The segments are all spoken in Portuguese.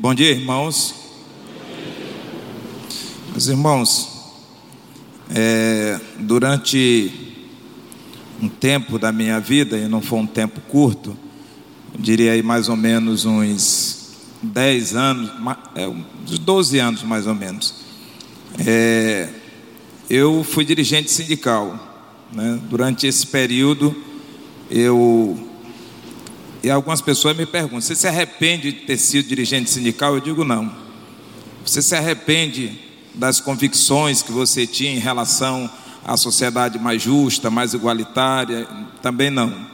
Bom dia, irmãos. Meus irmãos, é, durante um tempo da minha vida, e não foi um tempo curto, eu diria aí mais ou menos uns 10 anos, é, uns 12 anos mais ou menos, é, eu fui dirigente sindical. Né? Durante esse período, eu e algumas pessoas me perguntam: você se arrepende de ter sido dirigente sindical? Eu digo não. Você se arrepende das convicções que você tinha em relação à sociedade mais justa, mais igualitária? Também não.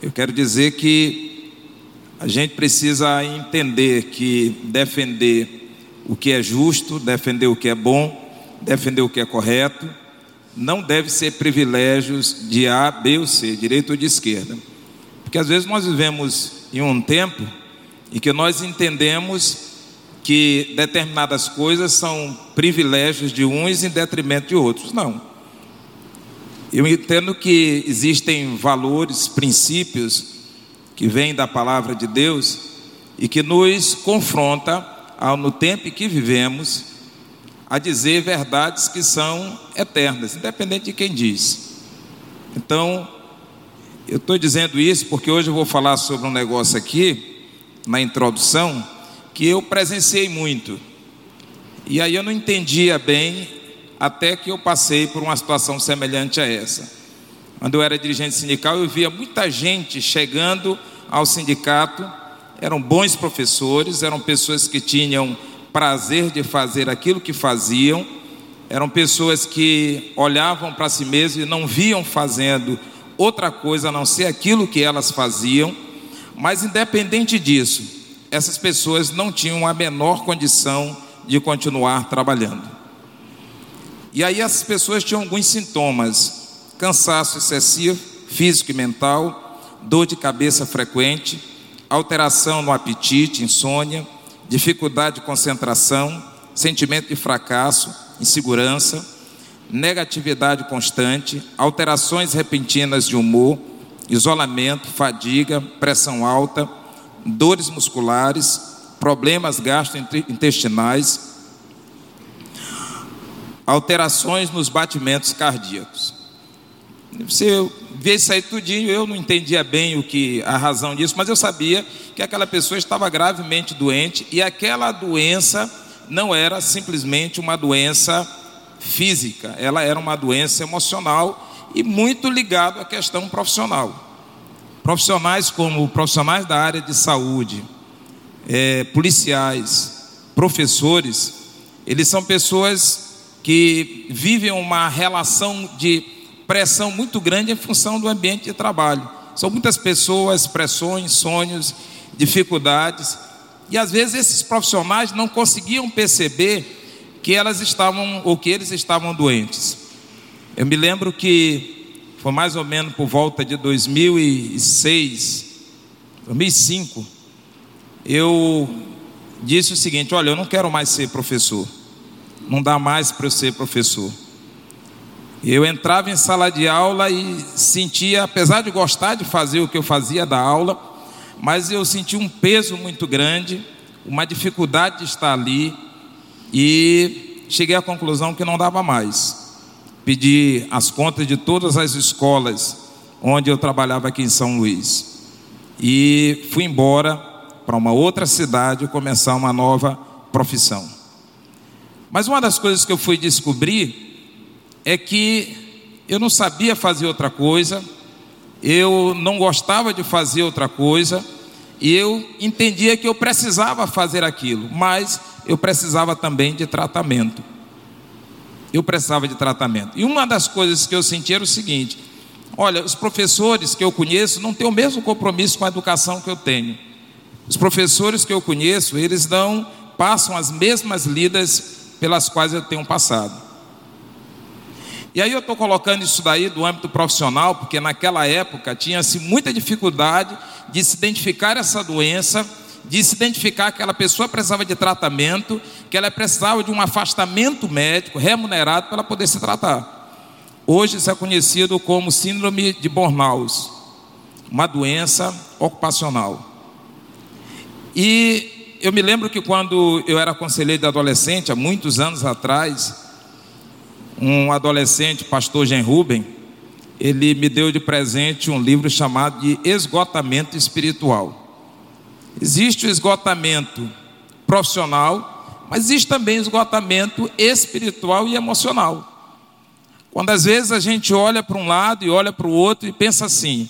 Eu quero dizer que a gente precisa entender que defender o que é justo, defender o que é bom, defender o que é correto, não deve ser privilégios de A, B ou C, direita ou de esquerda. Porque às vezes nós vivemos em um tempo em que nós entendemos que determinadas coisas são privilégios de uns em detrimento de outros. Não. Eu entendo que existem valores, princípios que vêm da palavra de Deus e que nos confronta ao, no tempo em que vivemos a dizer verdades que são eternas, independente de quem diz. Então, eu estou dizendo isso porque hoje eu vou falar sobre um negócio aqui, na introdução, que eu presenciei muito. E aí eu não entendia bem, até que eu passei por uma situação semelhante a essa. Quando eu era dirigente sindical, eu via muita gente chegando ao sindicato, eram bons professores, eram pessoas que tinham prazer de fazer aquilo que faziam, eram pessoas que olhavam para si mesmos e não viam fazendo outra coisa a não ser aquilo que elas faziam, mas independente disso, essas pessoas não tinham a menor condição de continuar trabalhando. E aí essas pessoas tinham alguns sintomas: cansaço excessivo, físico e mental, dor de cabeça frequente, alteração no apetite, insônia, dificuldade de concentração, sentimento de fracasso, insegurança, negatividade constante, alterações repentinas de humor, isolamento, fadiga, pressão alta, dores musculares, problemas gastrointestinais, alterações nos batimentos cardíacos. Você vê isso aí tudinho, eu não entendia bem o que a razão disso, mas eu sabia que aquela pessoa estava gravemente doente e aquela doença não era simplesmente uma doença física, ela era uma doença emocional e muito ligado à questão profissional. Profissionais como profissionais da área de saúde, é, policiais, professores, eles são pessoas que vivem uma relação de pressão muito grande em função do ambiente de trabalho. São muitas pessoas, pressões, sonhos, dificuldades, e às vezes esses profissionais não conseguiam perceber que elas estavam ou que eles estavam doentes. Eu me lembro que foi mais ou menos por volta de 2006, 2005, eu disse o seguinte: olha, eu não quero mais ser professor, não dá mais para eu ser professor. Eu entrava em sala de aula e sentia, apesar de gostar de fazer o que eu fazia da aula, mas eu sentia um peso muito grande, uma dificuldade de estar ali, e cheguei à conclusão que não dava mais. Pedi as contas de todas as escolas onde eu trabalhava aqui em São Luís. E fui embora para uma outra cidade começar uma nova profissão. Mas uma das coisas que eu fui descobrir é que eu não sabia fazer outra coisa, eu não gostava de fazer outra coisa, e eu entendia que eu precisava fazer aquilo, mas eu precisava também de tratamento. Eu precisava de tratamento. E uma das coisas que eu senti era o seguinte: olha, os professores que eu conheço não têm o mesmo compromisso com a educação que eu tenho. Os professores que eu conheço, eles não passam as mesmas lidas pelas quais eu tenho passado. E aí eu estou colocando isso daí do âmbito profissional, porque naquela época tinha-se muita dificuldade de se identificar essa doença de se identificar que aquela pessoa precisava de tratamento, que ela precisava de um afastamento médico remunerado para poder se tratar. Hoje isso é conhecido como síndrome de burnout, uma doença ocupacional. E eu me lembro que quando eu era conselheiro de adolescente, há muitos anos atrás, um adolescente, pastor Jean Ruben, ele me deu de presente um livro chamado de Esgotamento Espiritual. Existe o esgotamento profissional, mas existe também esgotamento espiritual e emocional. Quando às vezes a gente olha para um lado e olha para o outro e pensa assim: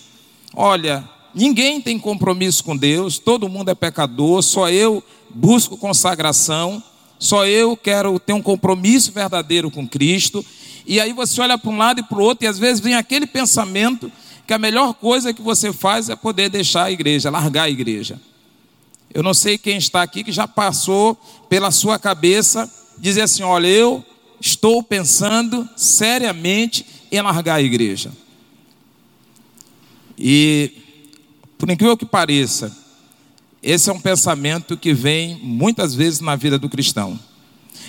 olha, ninguém tem compromisso com Deus, todo mundo é pecador, só eu busco consagração, só eu quero ter um compromisso verdadeiro com Cristo. E aí você olha para um lado e para o outro, e às vezes vem aquele pensamento que a melhor coisa que você faz é poder deixar a igreja, largar a igreja. Eu não sei quem está aqui que já passou pela sua cabeça dizer assim: olha, eu estou pensando seriamente em largar a igreja. E, por incrível que pareça, esse é um pensamento que vem muitas vezes na vida do cristão.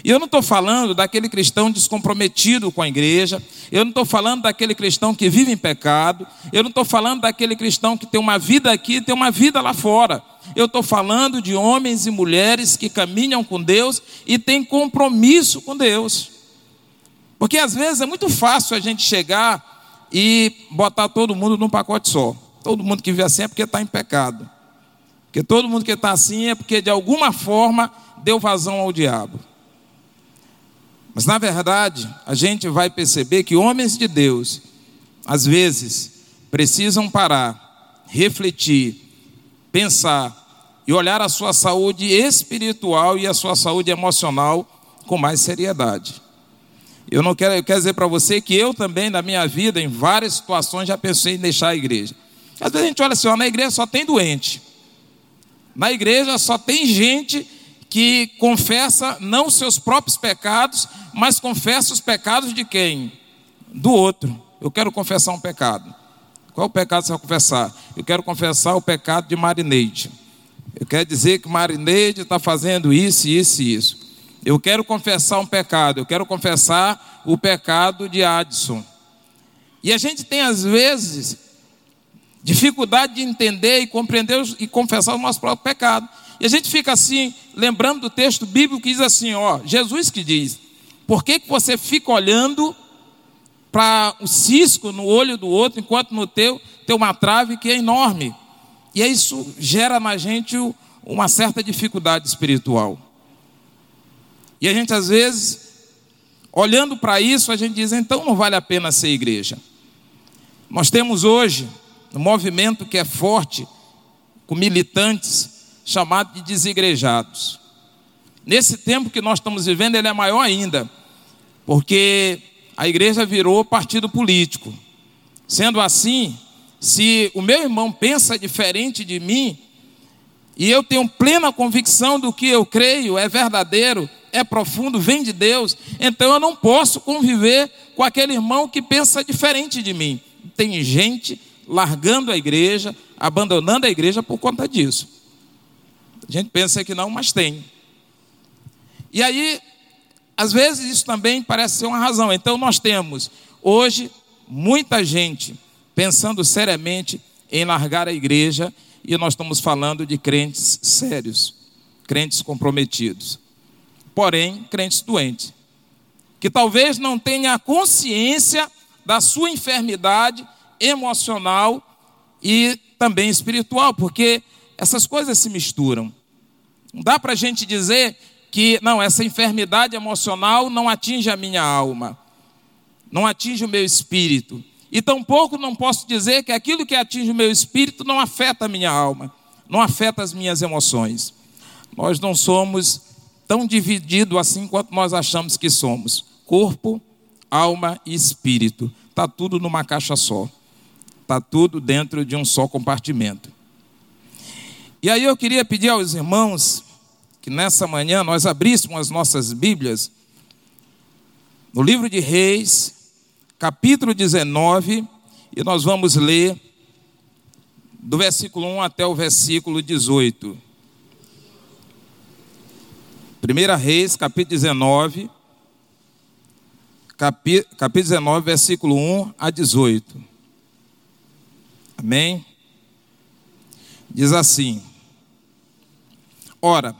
E eu não estou falando daquele cristão descomprometido com a igreja, eu não estou falando daquele cristão que vive em pecado, eu não estou falando daquele cristão que tem uma vida aqui e tem uma vida lá fora. Eu estou falando de homens e mulheres que caminham com Deus e têm compromisso com Deus. Porque às vezes é muito fácil a gente chegar e botar todo mundo num pacote só. Todo mundo que vive assim é porque está em pecado. Porque todo mundo que está assim é porque de alguma forma deu vazão ao diabo. Mas na verdade, a gente vai perceber que homens de Deus, às vezes, precisam parar, refletir, pensar e olhar a sua saúde espiritual e a sua saúde emocional com mais seriedade. Eu não quero, eu quero dizer para você que eu também, na minha vida, em várias situações, já pensei em deixar a igreja. Às vezes a gente olha assim, ó, na igreja só tem doente. Na igreja só tem gente que confessa não seus próprios pecados, mas confessa os pecados de quem? Do outro. Eu quero confessar um pecado. Qual o pecado você vai confessar? Eu quero confessar o pecado de Marineide. Eu quero dizer que Marineide está fazendo isso, isso e isso. Eu quero confessar um pecado. Eu quero confessar o pecado de Adson. E a gente tem, às vezes, dificuldade de entender e compreender e confessar o nosso próprio pecado. E a gente fica assim, lembrando do texto bíblico que diz assim: ó, Jesus que diz, por que, que você fica olhando para o cisco no olho do outro, enquanto no teu tem uma trave que é enorme? E isso gera na gente uma certa dificuldade espiritual. E a gente às vezes, olhando para isso, a gente diz, então não vale a pena ser igreja. Nós temos hoje um movimento que é forte, com militantes, chamado de desigrejados. Nesse tempo que nós estamos vivendo, ele é maior ainda, porque a igreja virou partido político. Sendo assim, se o meu irmão pensa diferente de mim, e eu tenho plena convicção do que eu creio é verdadeiro, é profundo, vem de Deus, então eu não posso conviver com aquele irmão que pensa diferente de mim. Tem gente largando a igreja, abandonando a igreja por conta disso. A gente pensa que não, mas tem. E aí, às vezes isso também parece ser uma razão. Então nós temos hoje muita gente pensando seriamente em largar a igreja e nós estamos falando de crentes sérios, crentes comprometidos. Porém, crentes doentes, que talvez não tenha consciência da sua enfermidade emocional e também espiritual, porque essas coisas se misturam. Não dá para a gente dizer que, não, essa enfermidade emocional não atinge a minha alma, não atinge o meu espírito. E tampouco não posso dizer que aquilo que atinge o meu espírito não afeta a minha alma, não afeta as minhas emoções. Nós não somos tão divididos assim quanto nós achamos que somos. Corpo, alma e espírito. Está tudo numa caixa só. Está tudo dentro de um só compartimento. E aí eu queria pedir aos irmãos que nessa manhã nós abríssemos as nossas Bíblias no livro de Reis, capítulo 19, e nós vamos ler do versículo 1 até o versículo 18. 1 Reis, capítulo 19, capítulo 19, versículo 1 a 18. Amém? Diz assim: Ora,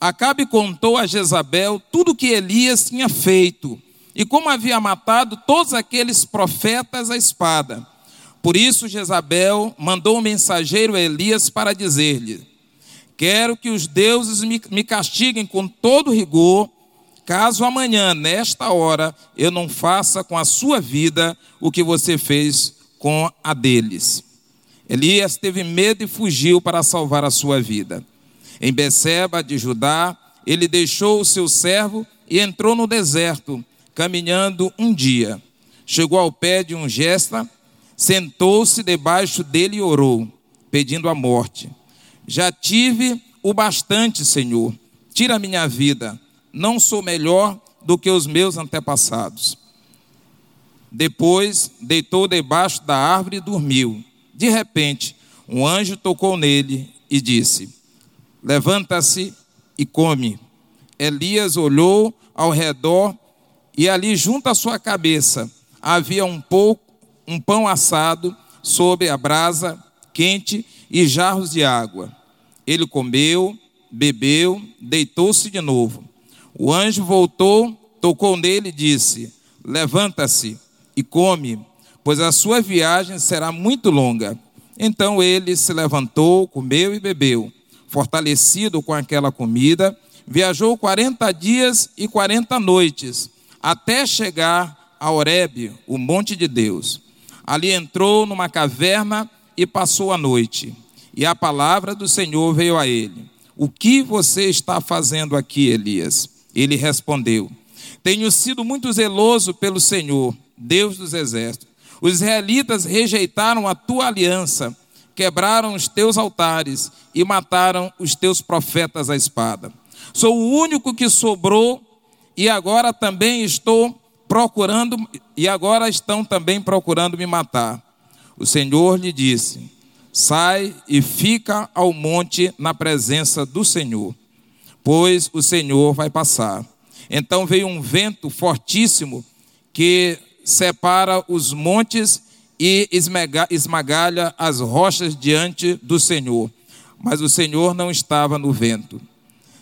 Acabe contou a Jezabel tudo o que Elias tinha feito e como havia matado todos aqueles profetas à espada. Por isso Jezabel mandou um mensageiro a Elias para dizer-lhe: Quero que os deuses me castiguem com todo rigor, caso amanhã, nesta hora, eu não faça com a sua vida o que você fez com a deles. Elias teve medo e fugiu para salvar a sua vida. Em Beceba de Judá, ele deixou o seu servo e entrou no deserto, caminhando um dia. Chegou ao pé de um gesta, sentou-se debaixo dele e orou, pedindo a morte. Já tive o bastante, Senhor. Tira a minha vida. Não sou melhor do que os meus antepassados. Depois deitou debaixo da árvore e dormiu. De repente, um anjo tocou nele e disse: Levanta-se e come. Elias olhou ao redor e ali junto à sua cabeça havia um pouco um pão assado sobre a brasa quente e jarros de água. Ele comeu, bebeu, deitou-se de novo. O anjo voltou, tocou nele e disse: Levanta-se e come, pois a sua viagem será muito longa. Então ele se levantou, comeu e bebeu fortalecido com aquela comida, viajou 40 dias e 40 noites, até chegar a Horebe, o monte de Deus. Ali entrou numa caverna e passou a noite. E a palavra do Senhor veio a ele: O que você está fazendo aqui, Elias? Ele respondeu: Tenho sido muito zeloso pelo Senhor, Deus dos exércitos. Os israelitas rejeitaram a tua aliança quebraram os teus altares e mataram os teus profetas à espada. Sou o único que sobrou e agora também estou procurando e agora estão também procurando me matar. O Senhor lhe disse: Sai e fica ao monte na presença do Senhor, pois o Senhor vai passar. Então veio um vento fortíssimo que separa os montes e esmagalha as rochas diante do Senhor. Mas o Senhor não estava no vento.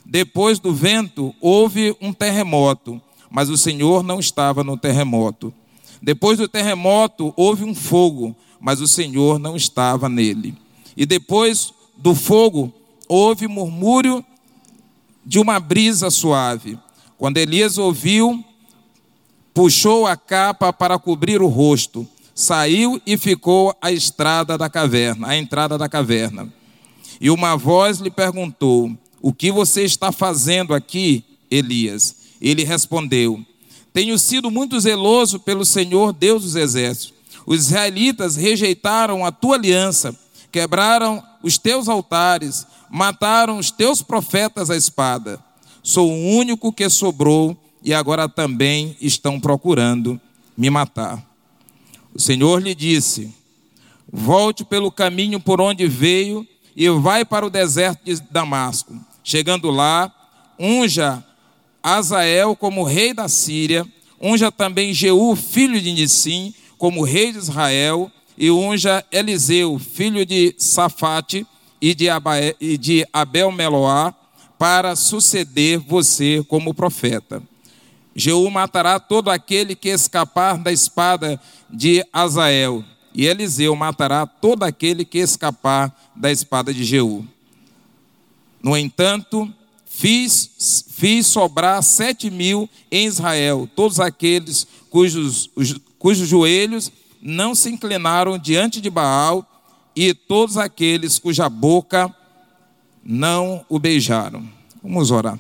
Depois do vento, houve um terremoto, mas o Senhor não estava no terremoto. Depois do terremoto, houve um fogo, mas o Senhor não estava nele. E depois do fogo, houve murmúrio de uma brisa suave. Quando Elias ouviu, puxou a capa para cobrir o rosto saiu e ficou à estrada da caverna, à entrada da caverna. E uma voz lhe perguntou: O que você está fazendo aqui, Elias? Ele respondeu: Tenho sido muito zeloso pelo Senhor Deus dos exércitos. Os israelitas rejeitaram a tua aliança, quebraram os teus altares, mataram os teus profetas à espada. Sou o único que sobrou e agora também estão procurando me matar. O Senhor lhe disse: Volte pelo caminho por onde veio e vai para o deserto de Damasco. Chegando lá, unja Azael como rei da Síria, unja também Jeú, filho de Nissim, como rei de Israel, e unja Eliseu, filho de Safate e de, Abel Meloá, para suceder você como profeta. Jeú matará todo aquele que escapar da espada de Azael, e Eliseu matará todo aquele que escapar da espada de Jeú. No entanto, fiz, fiz sobrar sete mil em Israel, todos aqueles cujos, cujos joelhos não se inclinaram diante de Baal, e todos aqueles cuja boca não o beijaram. Vamos orar.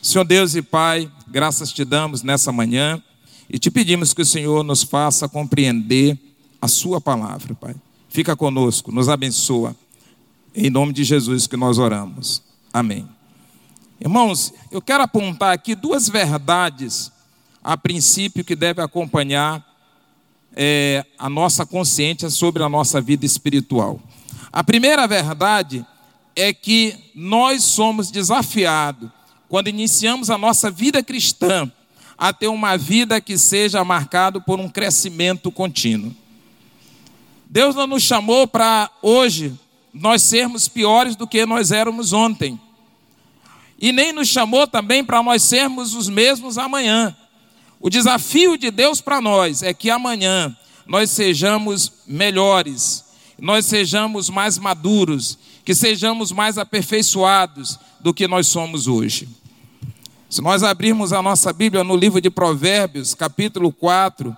Senhor Deus e Pai, graças te damos nessa manhã e te pedimos que o Senhor nos faça compreender a Sua palavra, Pai. Fica conosco, nos abençoa. Em nome de Jesus que nós oramos. Amém. Irmãos, eu quero apontar aqui duas verdades a princípio que deve acompanhar é, a nossa consciência sobre a nossa vida espiritual. A primeira verdade é que nós somos desafiados quando iniciamos a nossa vida cristã, a ter uma vida que seja marcada por um crescimento contínuo. Deus não nos chamou para hoje nós sermos piores do que nós éramos ontem. e nem nos chamou também para nós sermos os mesmos amanhã. O desafio de Deus para nós é que amanhã nós sejamos melhores, nós sejamos mais maduros, que sejamos mais aperfeiçoados do que nós somos hoje. Se nós abrirmos a nossa Bíblia no livro de Provérbios, capítulo 4,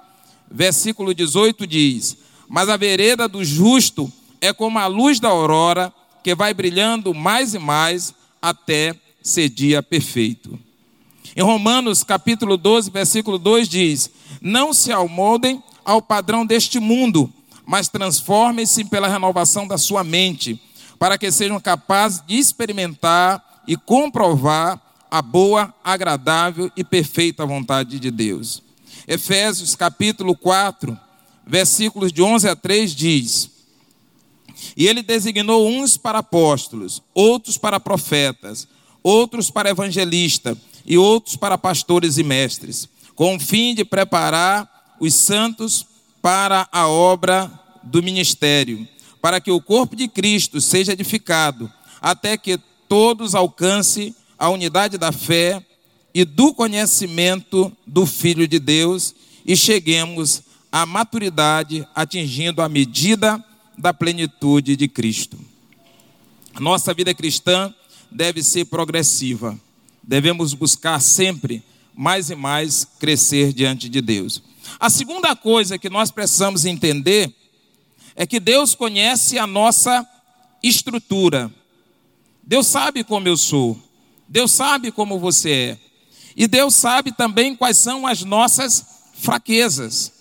versículo 18 diz: Mas a vereda do justo é como a luz da aurora, que vai brilhando mais e mais até ser dia perfeito. Em Romanos, capítulo 12, versículo 2 diz: Não se almodem ao padrão deste mundo, mas transformem-se pela renovação da sua mente, para que sejam capazes de experimentar e comprovar a boa, agradável e perfeita vontade de Deus. Efésios capítulo 4, versículos de 11 a 3 diz: E ele designou uns para apóstolos, outros para profetas, outros para evangelistas e outros para pastores e mestres, com o fim de preparar os santos para a obra do ministério, para que o corpo de Cristo seja edificado, até que todos alcancem a unidade da fé e do conhecimento do Filho de Deus e cheguemos à maturidade, atingindo a medida da plenitude de Cristo. Nossa vida cristã deve ser progressiva. Devemos buscar sempre mais e mais crescer diante de Deus. A segunda coisa que nós precisamos entender é que Deus conhece a nossa estrutura. Deus sabe como eu sou. Deus sabe como você é. E Deus sabe também quais são as nossas fraquezas.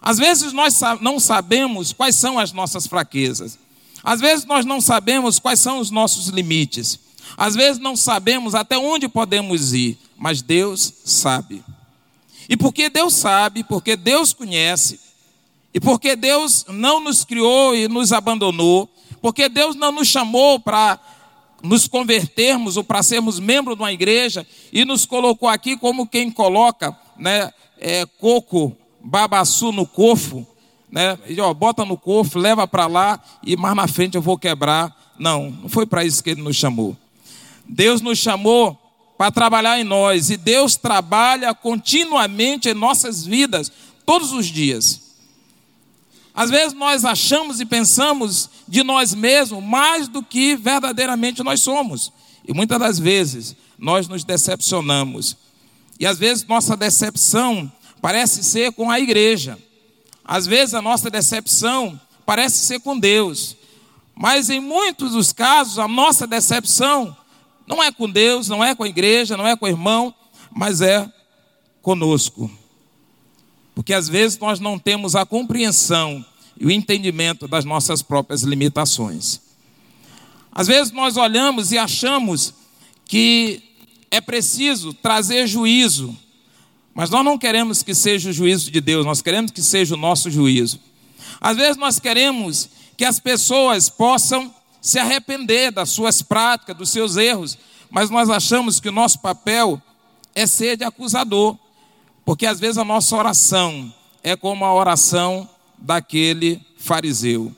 Às vezes nós não sabemos quais são as nossas fraquezas. Às vezes nós não sabemos quais são os nossos limites. Às vezes não sabemos até onde podemos ir, mas Deus sabe. E porque Deus sabe, porque Deus conhece, e porque Deus não nos criou e nos abandonou, porque Deus não nos chamou para nos convertermos ou para sermos membros de uma igreja e nos colocou aqui como quem coloca né, é, coco, babaçu no cofo, né, e, ó, bota no cofo, leva para lá e mais na frente eu vou quebrar. Não, não foi para isso que ele nos chamou. Deus nos chamou para trabalhar em nós e Deus trabalha continuamente em nossas vidas, todos os dias. Às vezes nós achamos e pensamos de nós mesmos mais do que verdadeiramente nós somos. E muitas das vezes nós nos decepcionamos. E às vezes nossa decepção parece ser com a igreja. Às vezes a nossa decepção parece ser com Deus. Mas em muitos dos casos a nossa decepção não é com Deus, não é com a igreja, não é com o irmão, mas é conosco. Porque às vezes nós não temos a compreensão e o entendimento das nossas próprias limitações. Às vezes nós olhamos e achamos que é preciso trazer juízo, mas nós não queremos que seja o juízo de Deus, nós queremos que seja o nosso juízo. Às vezes nós queremos que as pessoas possam se arrepender das suas práticas, dos seus erros, mas nós achamos que o nosso papel é ser de acusador, porque às vezes a nossa oração é como a oração daquele fariseu.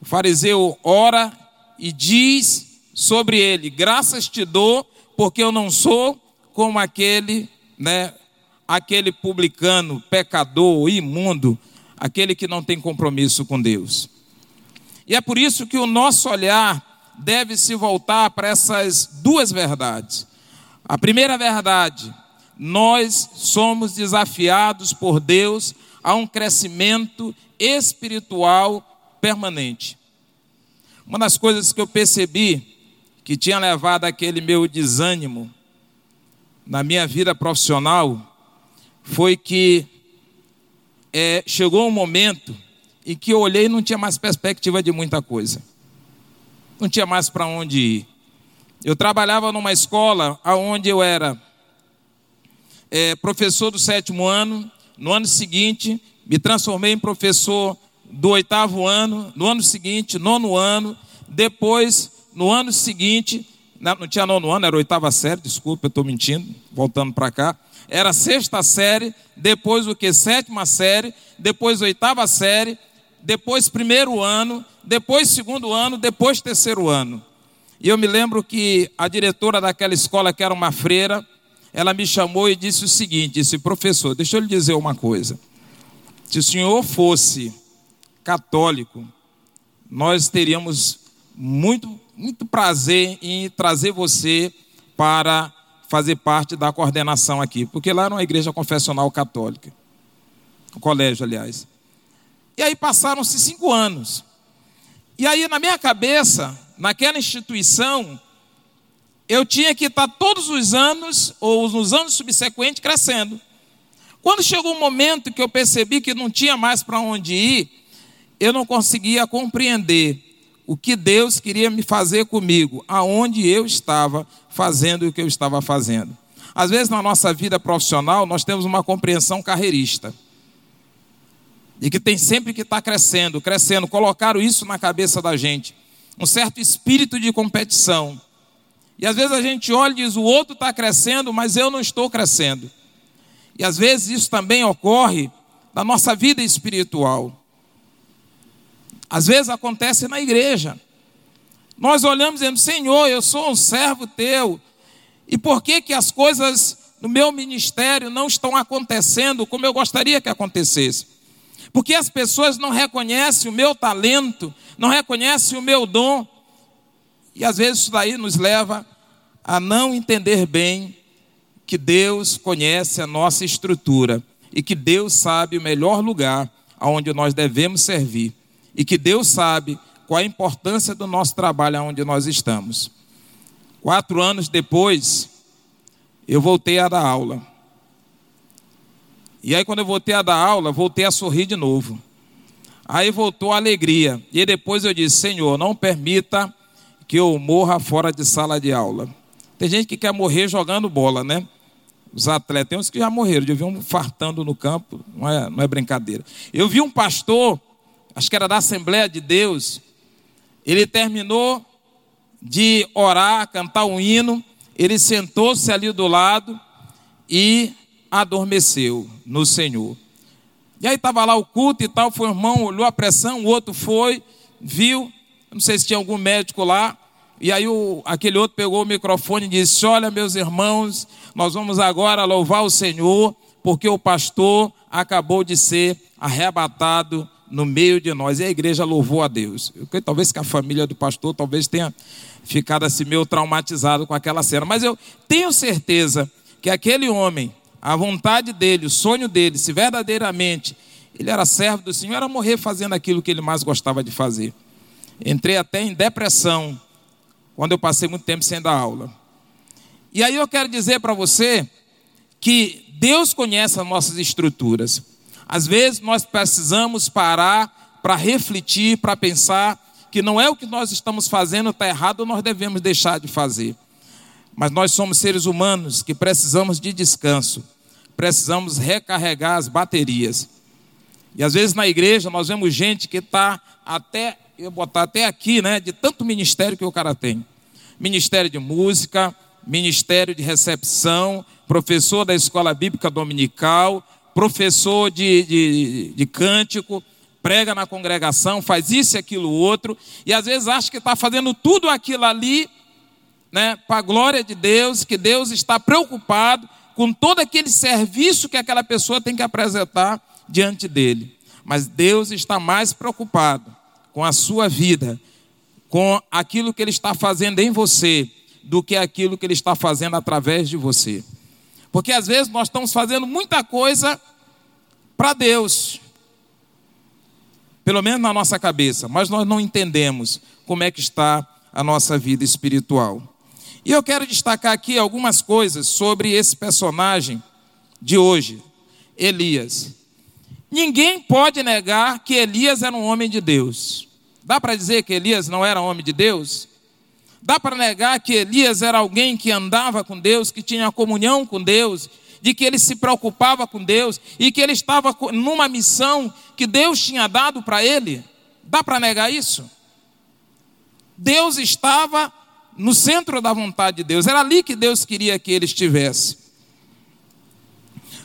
O fariseu ora e diz sobre ele: Graças te dou, porque eu não sou como aquele, né, aquele publicano, pecador, imundo, aquele que não tem compromisso com Deus. E é por isso que o nosso olhar deve se voltar para essas duas verdades. A primeira verdade, nós somos desafiados por Deus a um crescimento espiritual permanente. Uma das coisas que eu percebi que tinha levado aquele meu desânimo na minha vida profissional foi que é, chegou um momento em que eu olhei e não tinha mais perspectiva de muita coisa. Não tinha mais para onde ir. Eu trabalhava numa escola onde eu era é, professor do sétimo ano, no ano seguinte, me transformei em professor do oitavo ano, no ano seguinte, nono ano, depois, no ano seguinte, não tinha nono ano, era oitava série, desculpa, eu estou mentindo, voltando para cá. Era sexta série, depois o que? Sétima série, depois oitava série, depois primeiro ano, depois segundo ano, depois terceiro ano. E eu me lembro que a diretora daquela escola, que era uma freira, ela me chamou e disse o seguinte: disse, professor, deixa eu lhe dizer uma coisa. Se o senhor fosse católico, nós teríamos muito, muito prazer em trazer você para fazer parte da coordenação aqui, porque lá era uma igreja confessional católica, o colégio, aliás. E aí passaram-se cinco anos. E aí, na minha cabeça, naquela instituição, eu tinha que estar todos os anos, ou nos anos subsequentes, crescendo. Quando chegou um momento que eu percebi que não tinha mais para onde ir, eu não conseguia compreender o que Deus queria me fazer comigo, aonde eu estava fazendo o que eu estava fazendo. Às vezes na nossa vida profissional nós temos uma compreensão carreirista. E que tem sempre que estar tá crescendo, crescendo. Colocaram isso na cabeça da gente. Um certo espírito de competição. E às vezes a gente olha e diz: o outro está crescendo, mas eu não estou crescendo. E às vezes isso também ocorre na nossa vida espiritual. Às vezes acontece na igreja. Nós olhamos e dizemos, Senhor, eu sou um servo teu. E por que que as coisas no meu ministério não estão acontecendo como eu gostaria que acontecesse? Porque as pessoas não reconhecem o meu talento, não reconhecem o meu dom. E às vezes isso daí nos leva a não entender bem que Deus conhece a nossa estrutura e que Deus sabe o melhor lugar aonde nós devemos servir e que Deus sabe qual a importância do nosso trabalho onde nós estamos. Quatro anos depois, eu voltei a dar aula. E aí, quando eu voltei a dar aula, voltei a sorrir de novo. Aí voltou a alegria. E depois eu disse: Senhor, não permita que eu morra fora de sala de aula. Tem gente que quer morrer jogando bola, né? Os atletas, tem uns que já morreram, eu vi um fartando no campo, não é, não é brincadeira. Eu vi um pastor acho que era da Assembleia de Deus, ele terminou de orar, cantar um hino, ele sentou-se ali do lado e adormeceu no Senhor. E aí estava lá o culto e tal, foi o irmão, olhou a pressão, o outro foi, viu, não sei se tinha algum médico lá, e aí o, aquele outro pegou o microfone e disse: Olha, meus irmãos, nós vamos agora louvar o Senhor, porque o pastor acabou de ser arrebatado no meio de nós. E a igreja louvou a Deus. Eu, talvez que a família do pastor talvez tenha ficado assim meio traumatizado com aquela cena. Mas eu tenho certeza que aquele homem, a vontade dele, o sonho dele, se verdadeiramente ele era servo do Senhor, era morrer fazendo aquilo que ele mais gostava de fazer. Entrei até em depressão quando eu passei muito tempo sem dar aula. E aí eu quero dizer para você que Deus conhece as nossas estruturas. Às vezes nós precisamos parar para refletir, para pensar que não é o que nós estamos fazendo está errado, nós devemos deixar de fazer. Mas nós somos seres humanos que precisamos de descanso, precisamos recarregar as baterias. E às vezes na igreja nós vemos gente que está até, eu botar até aqui, né, de tanto ministério que o cara tem. Ministério de música, ministério de recepção, professor da escola bíblica dominical, professor de, de, de cântico, prega na congregação, faz isso e aquilo outro, e às vezes acha que está fazendo tudo aquilo ali, né, para a glória de Deus, que Deus está preocupado com todo aquele serviço que aquela pessoa tem que apresentar diante dele. Mas Deus está mais preocupado com a sua vida, com aquilo que Ele está fazendo em você, do que aquilo que Ele está fazendo através de você. Porque às vezes nós estamos fazendo muita coisa para Deus, pelo menos na nossa cabeça, mas nós não entendemos como é que está a nossa vida espiritual. E eu quero destacar aqui algumas coisas sobre esse personagem de hoje, Elias. Ninguém pode negar que Elias era um homem de Deus. Dá para dizer que Elias não era homem de Deus? Dá para negar que Elias era alguém que andava com Deus, que tinha comunhão com Deus, de que ele se preocupava com Deus e que ele estava numa missão que Deus tinha dado para ele? Dá para negar isso? Deus estava no centro da vontade de Deus, era ali que Deus queria que ele estivesse.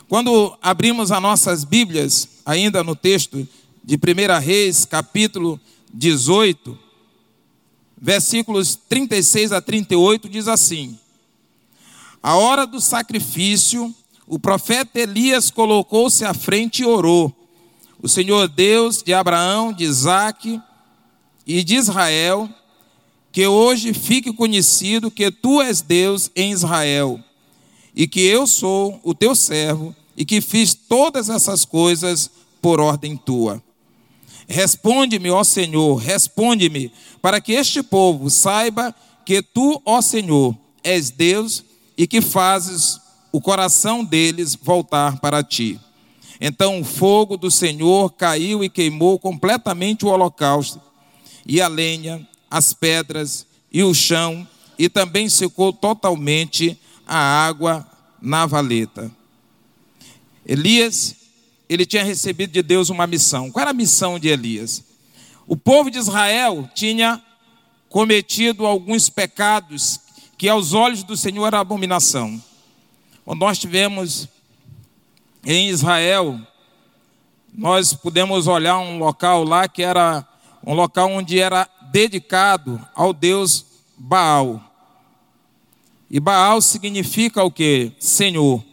Quando abrimos as nossas Bíblias, ainda no texto de 1 Reis, capítulo 18, versículos 36 a 38, diz assim: A hora do sacrifício, o profeta Elias colocou-se à frente e orou. O Senhor Deus de Abraão, de Isaque e de Israel, que hoje fique conhecido que tu és Deus em Israel, e que eu sou o teu servo, e que fiz todas essas coisas por ordem tua. Responde-me, ó Senhor, responde-me, para que este povo saiba que tu, ó Senhor, és Deus e que fazes o coração deles voltar para ti. Então o fogo do Senhor caiu e queimou completamente o holocausto, e a lenha, as pedras e o chão, e também secou totalmente a água na valeta. Elias, ele tinha recebido de Deus uma missão. Qual era a missão de Elias? O povo de Israel tinha cometido alguns pecados que aos olhos do Senhor era abominação. Quando nós tivemos em Israel, nós pudemos olhar um local lá que era um local onde era dedicado ao Deus Baal. E Baal significa o que? Senhor.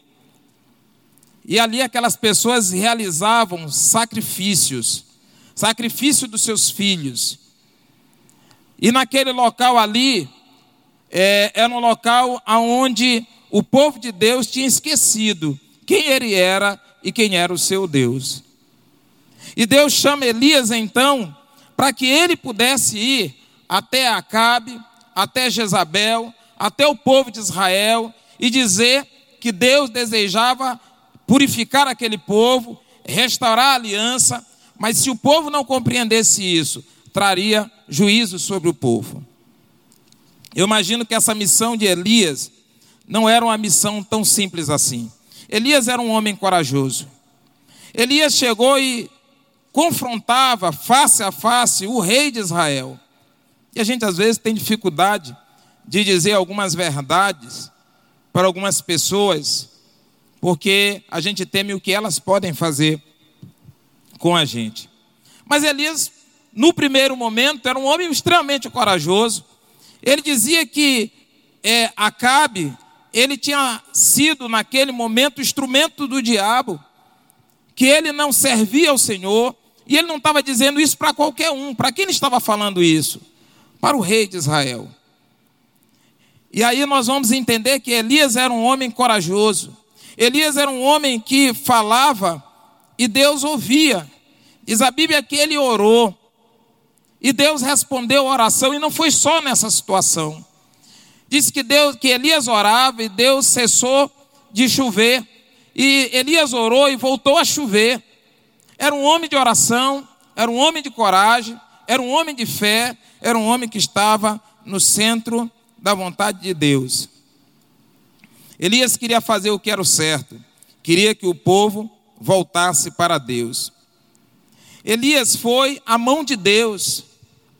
E ali aquelas pessoas realizavam sacrifícios, sacrifício dos seus filhos. E naquele local ali, é, era um local onde o povo de Deus tinha esquecido quem ele era e quem era o seu Deus. E Deus chama Elias então para que ele pudesse ir até Acabe, até Jezabel, até o povo de Israel e dizer que Deus desejava purificar aquele povo, restaurar a aliança, mas se o povo não compreendesse isso, traria juízo sobre o povo. Eu imagino que essa missão de Elias não era uma missão tão simples assim. Elias era um homem corajoso. Elias chegou e confrontava face a face o rei de Israel. E a gente às vezes tem dificuldade de dizer algumas verdades para algumas pessoas, porque a gente teme o que elas podem fazer com a gente. Mas Elias, no primeiro momento, era um homem extremamente corajoso. Ele dizia que é, Acabe, ele tinha sido naquele momento instrumento do diabo, que ele não servia ao Senhor, e ele não estava dizendo isso para qualquer um. Para quem ele estava falando isso? Para o rei de Israel. E aí nós vamos entender que Elias era um homem corajoso. Elias era um homem que falava e Deus ouvia. Diz a Bíblia que ele orou. E Deus respondeu a oração e não foi só nessa situação. Diz que Deus que Elias orava e Deus cessou de chover. E Elias orou e voltou a chover. Era um homem de oração, era um homem de coragem, era um homem de fé, era um homem que estava no centro da vontade de Deus. Elias queria fazer o que era o certo, queria que o povo voltasse para Deus. Elias foi a mão de Deus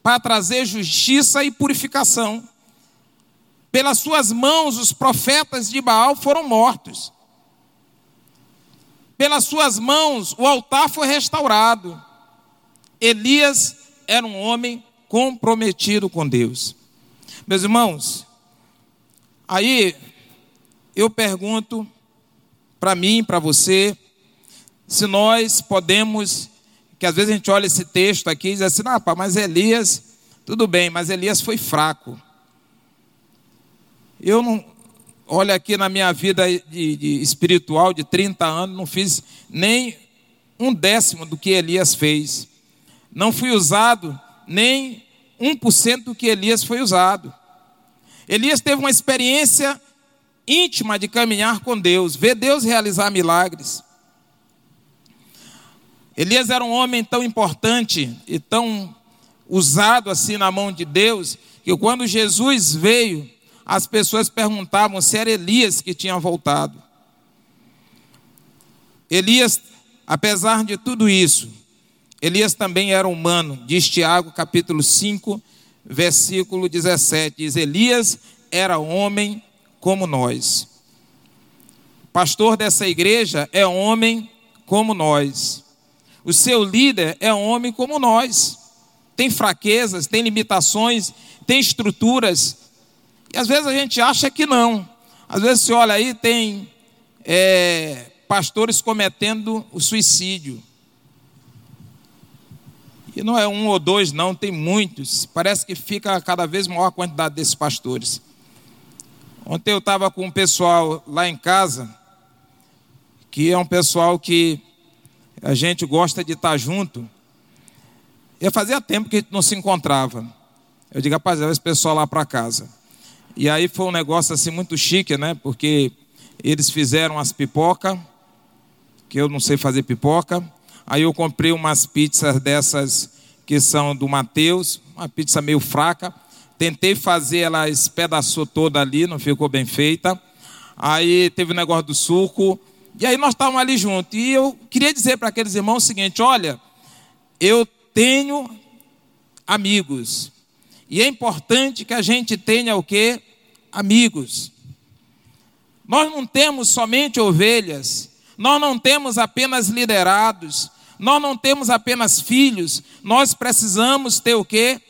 para trazer justiça e purificação. Pelas suas mãos, os profetas de Baal foram mortos. Pelas suas mãos, o altar foi restaurado. Elias era um homem comprometido com Deus. Meus irmãos, aí eu pergunto para mim, para você, se nós podemos, que às vezes a gente olha esse texto aqui e diz assim, ah, pá, mas Elias, tudo bem, mas Elias foi fraco. Eu não, olha aqui na minha vida de, de espiritual de 30 anos, não fiz nem um décimo do que Elias fez. Não fui usado nem 1% do que Elias foi usado. Elias teve uma experiência íntima de caminhar com Deus, ver Deus realizar milagres. Elias era um homem tão importante e tão usado assim na mão de Deus, que quando Jesus veio, as pessoas perguntavam se era Elias que tinha voltado. Elias, apesar de tudo isso, Elias também era humano, diz Tiago capítulo 5, versículo 17, diz Elias era homem como nós. Pastor dessa igreja é homem como nós. O seu líder é homem como nós. tem fraquezas, tem limitações, tem estruturas. E às vezes a gente acha que não. Às vezes você olha aí, tem é, pastores cometendo o suicídio. E não é um ou dois, não, tem muitos. Parece que fica cada vez maior a quantidade desses pastores. Ontem eu estava com um pessoal lá em casa, que é um pessoal que a gente gosta de estar junto. E fazia tempo que a gente não se encontrava. Eu digo, rapaz, esse pessoal lá para casa. E aí foi um negócio assim muito chique, né? Porque eles fizeram as pipoca, que eu não sei fazer pipoca. Aí eu comprei umas pizzas dessas que são do Mateus, uma pizza meio fraca. Tentei fazer, ela espedaçou toda ali, não ficou bem feita. Aí teve o negócio do suco. E aí nós estávamos ali juntos. E eu queria dizer para aqueles irmãos o seguinte: olha, eu tenho amigos. E é importante que a gente tenha o que? Amigos. Nós não temos somente ovelhas, nós não temos apenas liderados, nós não temos apenas filhos, nós precisamos ter o que?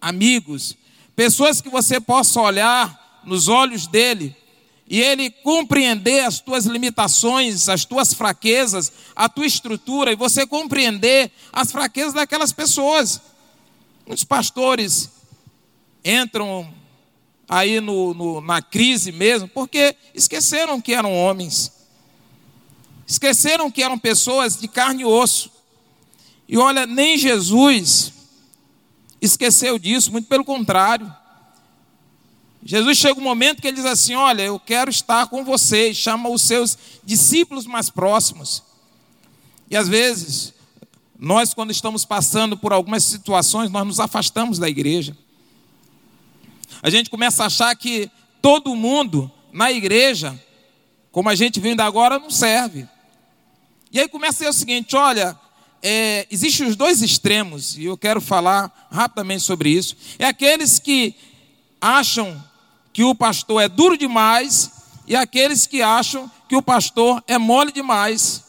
Amigos. Pessoas que você possa olhar nos olhos dele e ele compreender as tuas limitações, as tuas fraquezas, a tua estrutura, e você compreender as fraquezas daquelas pessoas. Muitos pastores entram aí no, no, na crise mesmo, porque esqueceram que eram homens, esqueceram que eram pessoas de carne e osso. E olha, nem Jesus esqueceu disso, muito pelo contrário. Jesus chega um momento que ele diz assim: Olha, eu quero estar com vocês, chama os seus discípulos mais próximos. E às vezes, nós, quando estamos passando por algumas situações, nós nos afastamos da igreja. A gente começa a achar que todo mundo na igreja, como a gente vindo agora, não serve. E aí começa a o seguinte: olha, é, existem os dois extremos, e eu quero falar rapidamente sobre isso. É aqueles que acham que o pastor é duro demais e aqueles que acham que o pastor é mole demais.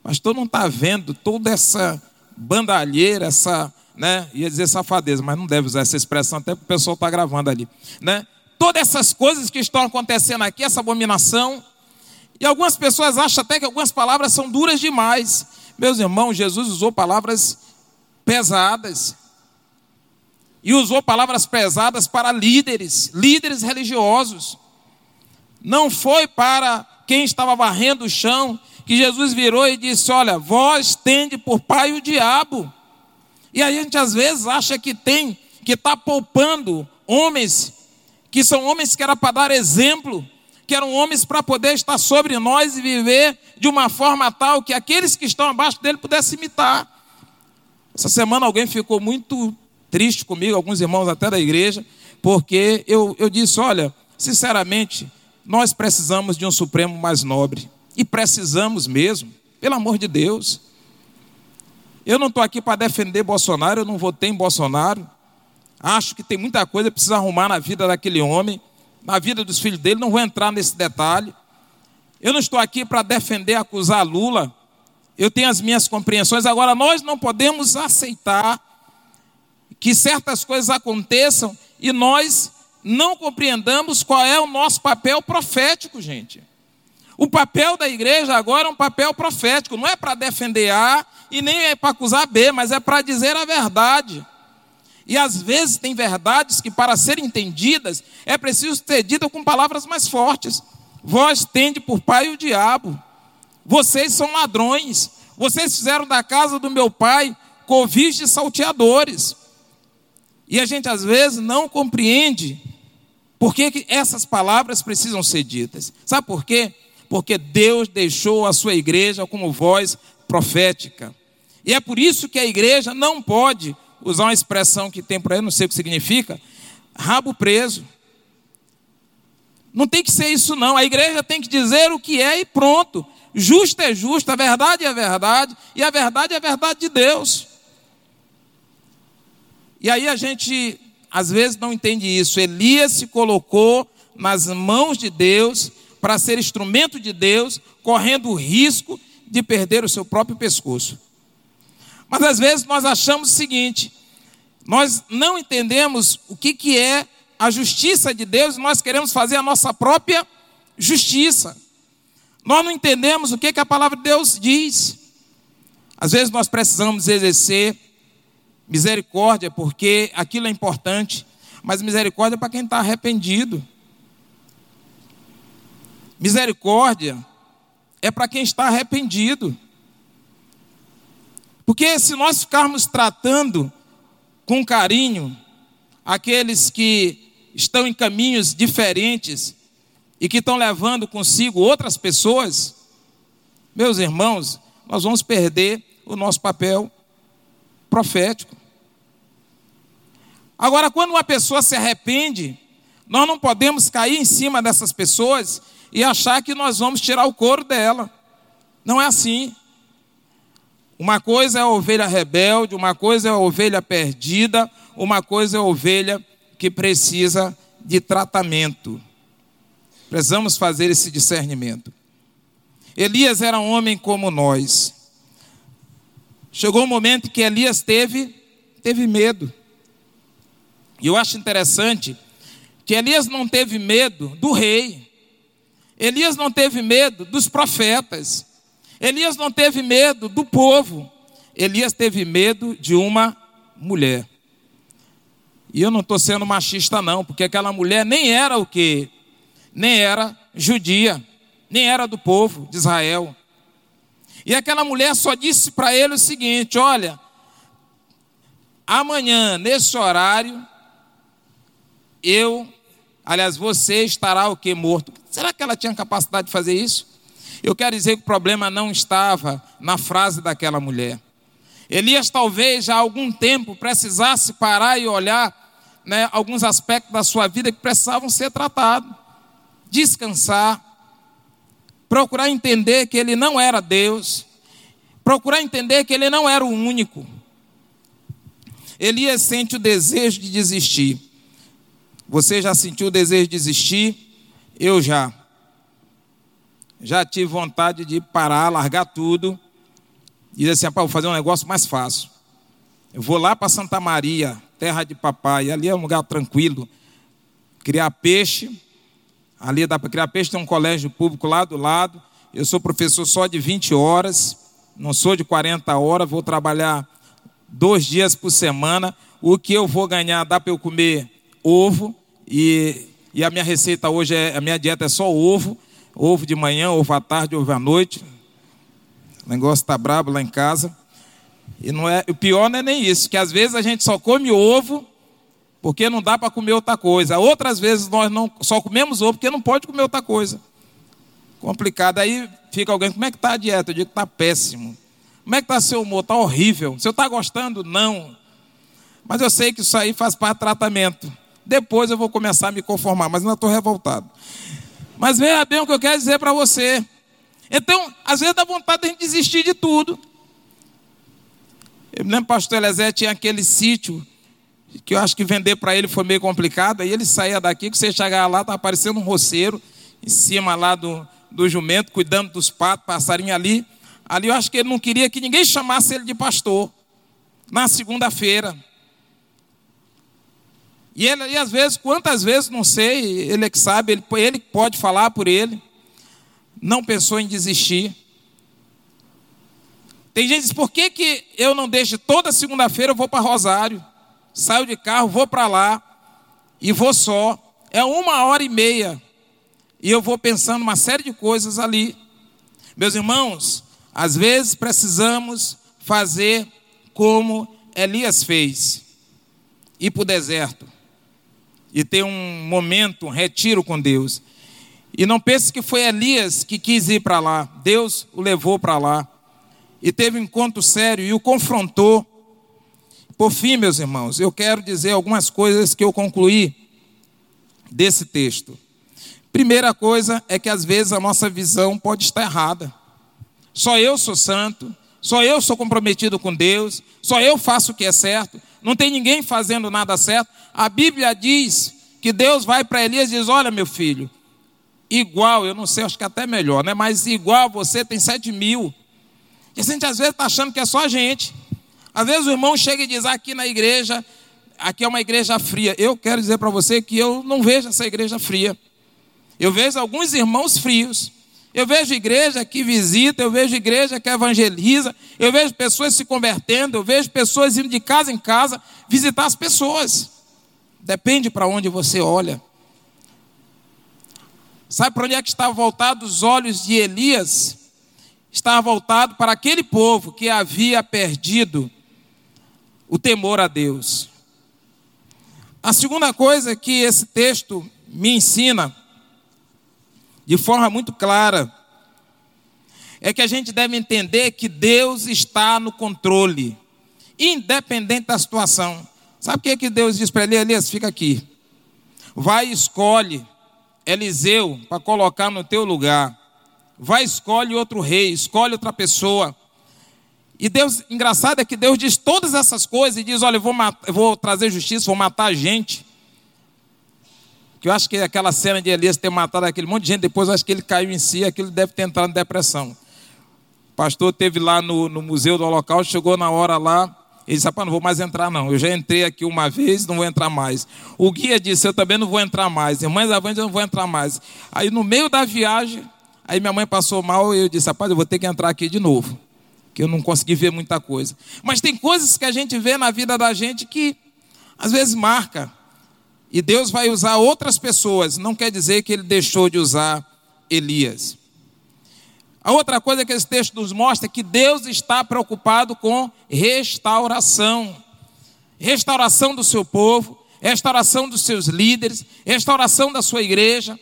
O pastor não está vendo toda essa bandalheira, essa, né, ia dizer safadeza, mas não deve usar essa expressão, até porque o pessoal está gravando ali, né? Todas essas coisas que estão acontecendo aqui, essa abominação, e algumas pessoas acham até que algumas palavras são duras demais. Meus irmãos, Jesus usou palavras pesadas, e usou palavras pesadas para líderes, líderes religiosos. Não foi para quem estava varrendo o chão que Jesus virou e disse: Olha, vós tende por pai o diabo. E a gente às vezes acha que tem, que está poupando homens, que são homens que era para dar exemplo, que eram homens para poder estar sobre nós e viver de uma forma tal que aqueles que estão abaixo dele pudessem imitar. Essa semana alguém ficou muito triste comigo, alguns irmãos até da igreja, porque eu, eu disse: olha, sinceramente, nós precisamos de um Supremo mais nobre. E precisamos mesmo, pelo amor de Deus. Eu não estou aqui para defender Bolsonaro, eu não votei em Bolsonaro. Acho que tem muita coisa que precisa arrumar na vida daquele homem, na vida dos filhos dele, não vou entrar nesse detalhe. Eu não estou aqui para defender, acusar Lula. Eu tenho as minhas compreensões. Agora, nós não podemos aceitar que certas coisas aconteçam e nós não compreendamos qual é o nosso papel profético, gente. O papel da igreja agora é um papel profético, não é para defender A e nem é para acusar B, mas é para dizer a verdade. E às vezes tem verdades que, para serem entendidas, é preciso ser dita com palavras mais fortes. Vós tende por pai o diabo, vocês são ladrões, vocês fizeram da casa do meu pai covis de salteadores. E a gente às vezes não compreende por que, que essas palavras precisam ser ditas. Sabe por quê? Porque Deus deixou a sua igreja como voz profética. E é por isso que a igreja não pode usar uma expressão que tem por aí, não sei o que significa, rabo preso. Não tem que ser isso, não. A igreja tem que dizer o que é e pronto. Justo é justo, a verdade é a verdade, e a verdade é a verdade de Deus. E aí a gente às vezes não entende isso. Elias se colocou nas mãos de Deus para ser instrumento de Deus, correndo o risco de perder o seu próprio pescoço. Mas às vezes nós achamos o seguinte: Nós não entendemos o que, que é a justiça de Deus, nós queremos fazer a nossa própria justiça. Nós não entendemos o que, que a palavra de Deus diz. Às vezes nós precisamos exercer misericórdia, porque aquilo é importante, mas misericórdia é para quem está arrependido. Misericórdia é para quem está arrependido. Porque se nós ficarmos tratando com carinho aqueles que estão em caminhos diferentes e que estão levando consigo outras pessoas, meus irmãos, nós vamos perder o nosso papel profético. Agora, quando uma pessoa se arrepende, nós não podemos cair em cima dessas pessoas e achar que nós vamos tirar o couro dela. Não é assim. Uma coisa é a ovelha rebelde, uma coisa é a ovelha perdida, uma coisa é a ovelha que precisa de tratamento. Precisamos fazer esse discernimento. Elias era um homem como nós. Chegou um momento que Elias teve, teve medo. E eu acho interessante que Elias não teve medo do rei. Elias não teve medo dos profetas. Elias não teve medo do povo. Elias teve medo de uma mulher. E eu não estou sendo machista, não, porque aquela mulher nem era o que? Nem era judia, nem era do povo de Israel. E aquela mulher só disse para ele o seguinte: olha, amanhã, nesse horário, eu, aliás, você estará o que? Morto. Será que ela tinha capacidade de fazer isso? Eu quero dizer que o problema não estava na frase daquela mulher. Elias talvez já há algum tempo precisasse parar e olhar né, alguns aspectos da sua vida que precisavam ser tratados. Descansar, procurar entender que ele não era Deus, procurar entender que ele não era o único. Elias sente o desejo de desistir. Você já sentiu o desejo de desistir? Eu já. Já tive vontade de parar, largar tudo e dizer assim: vou fazer um negócio mais fácil. Eu vou lá para Santa Maria, terra de papai, ali é um lugar tranquilo. Criar peixe, ali dá para criar peixe, tem um colégio público lá do lado. Eu sou professor só de 20 horas, não sou de 40 horas, vou trabalhar dois dias por semana. O que eu vou ganhar dá para eu comer ovo e, e a minha receita hoje é a minha dieta é só ovo, ovo de manhã, ovo à tarde, ovo à noite. O negócio está brabo lá em casa. E não é, o pior não é nem isso, que às vezes a gente só come ovo porque não dá para comer outra coisa. Outras vezes nós não só comemos ovo porque não pode comer outra coisa. Complicado. Aí fica alguém, como é que está a dieta? Eu digo está péssimo. Como é que está seu humor? Está horrível. O senhor está gostando? Não. Mas eu sei que isso aí faz parte do tratamento. Depois eu vou começar a me conformar, mas ainda estou revoltado. Mas veja bem o que eu quero dizer para você. Então, às vezes dá vontade de a gente desistir de tudo. Eu me lembro que o pastor Elezé tinha aquele sítio que eu acho que vender para ele foi meio complicado. Aí ele saía daqui, que você chegava lá, estava aparecendo um roceiro em cima lá do, do jumento, cuidando dos patos, passarinho ali. Ali eu acho que ele não queria que ninguém chamasse ele de pastor. Na segunda-feira. E ele, e às vezes, quantas vezes, não sei, ele é que sabe, ele, ele pode falar por ele, não pensou em desistir. Tem gente que diz, por que, que eu não deixo toda segunda-feira eu vou para Rosário? Saio de carro, vou para lá e vou só. É uma hora e meia. E eu vou pensando uma série de coisas ali. Meus irmãos, às vezes precisamos fazer como Elias fez: ir para o deserto e ter um momento, um retiro com Deus. E não pense que foi Elias que quis ir para lá, Deus o levou para lá. E teve um encontro sério e o confrontou. Por fim, meus irmãos, eu quero dizer algumas coisas que eu concluí desse texto. Primeira coisa é que às vezes a nossa visão pode estar errada. Só eu sou santo, só eu sou comprometido com Deus, só eu faço o que é certo, não tem ninguém fazendo nada certo. A Bíblia diz que Deus vai para Elias e diz: Olha, meu filho, igual, eu não sei, acho que até melhor, né? Mas igual você tem sete mil. E a gente às vezes está achando que é só a gente. Às vezes o irmão chega e diz aqui na igreja, aqui é uma igreja fria. Eu quero dizer para você que eu não vejo essa igreja fria. Eu vejo alguns irmãos frios. Eu vejo igreja que visita, eu vejo igreja que evangeliza, eu vejo pessoas se convertendo, eu vejo pessoas indo de casa em casa visitar as pessoas. Depende para onde você olha. Sabe para onde é que estavam voltados os olhos de Elias? Estava voltado para aquele povo que havia perdido o temor a Deus. A segunda coisa que esse texto me ensina, de forma muito clara, é que a gente deve entender que Deus está no controle, independente da situação. Sabe o que, é que Deus diz para ele? Elias, fica aqui. Vai e escolhe Eliseu para colocar no teu lugar. Vai escolhe outro rei, escolhe outra pessoa. E Deus, engraçado é que Deus diz todas essas coisas e diz: Olha, eu vou, matar, eu vou trazer justiça, vou matar gente. Que eu acho que aquela cena de Elias ter matado aquele monte de gente, depois acho que ele caiu em si, aquilo deve ter entrado em depressão. O pastor teve lá no, no Museu do Holocausto, chegou na hora lá, ele disse: Rapaz, não vou mais entrar, não. Eu já entrei aqui uma vez, não vou entrar mais. O guia disse: Eu também não vou entrar mais. Irmãs avante, eu não vou entrar mais. Aí no meio da viagem, aí minha mãe passou mal e eu disse: Rapaz, eu vou ter que entrar aqui de novo que eu não consegui ver muita coisa. Mas tem coisas que a gente vê na vida da gente que às vezes marca. E Deus vai usar outras pessoas, não quer dizer que ele deixou de usar Elias. A outra coisa que esse texto nos mostra é que Deus está preocupado com restauração. Restauração do seu povo, restauração dos seus líderes, restauração da sua igreja.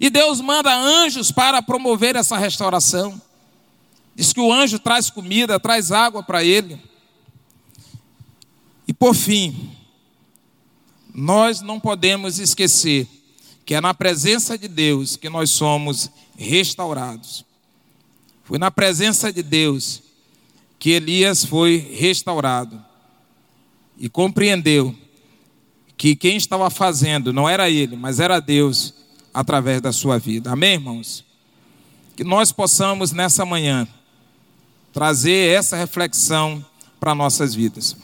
E Deus manda anjos para promover essa restauração. Diz que o anjo traz comida, traz água para ele. E por fim, nós não podemos esquecer que é na presença de Deus que nós somos restaurados. Foi na presença de Deus que Elias foi restaurado e compreendeu que quem estava fazendo não era ele, mas era Deus através da sua vida. Amém, irmãos? Que nós possamos nessa manhã trazer essa reflexão para nossas vidas.